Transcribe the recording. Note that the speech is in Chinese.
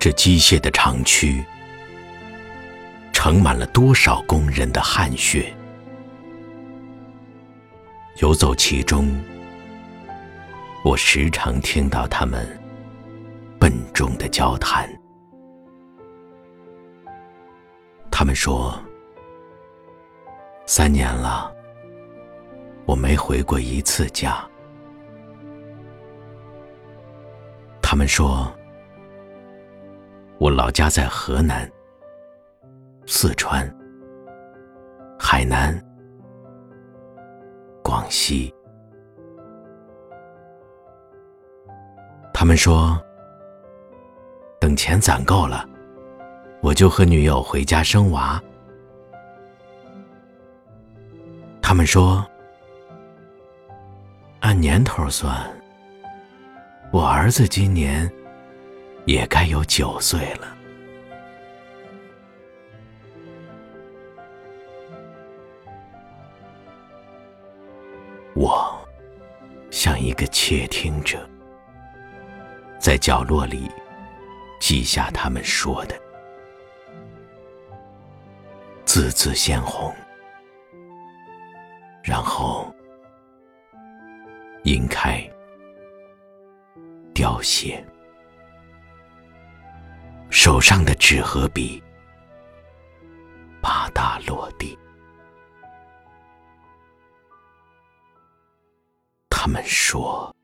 这机械的长区，盛满了多少工人的汗血。游走其中，我时常听到他们笨重的交谈。他们说：“三年了，我没回过一次家。”他们说：“我老家在河南、四川、海南、广西。”他们说：“等钱攒够了。”我就和女友回家生娃。他们说，按年头算，我儿子今年也该有九岁了。我像一个窃听者，在角落里记下他们说的。字字鲜红，然后晕开、凋谢，手上的纸和笔啪嗒落地。他们说。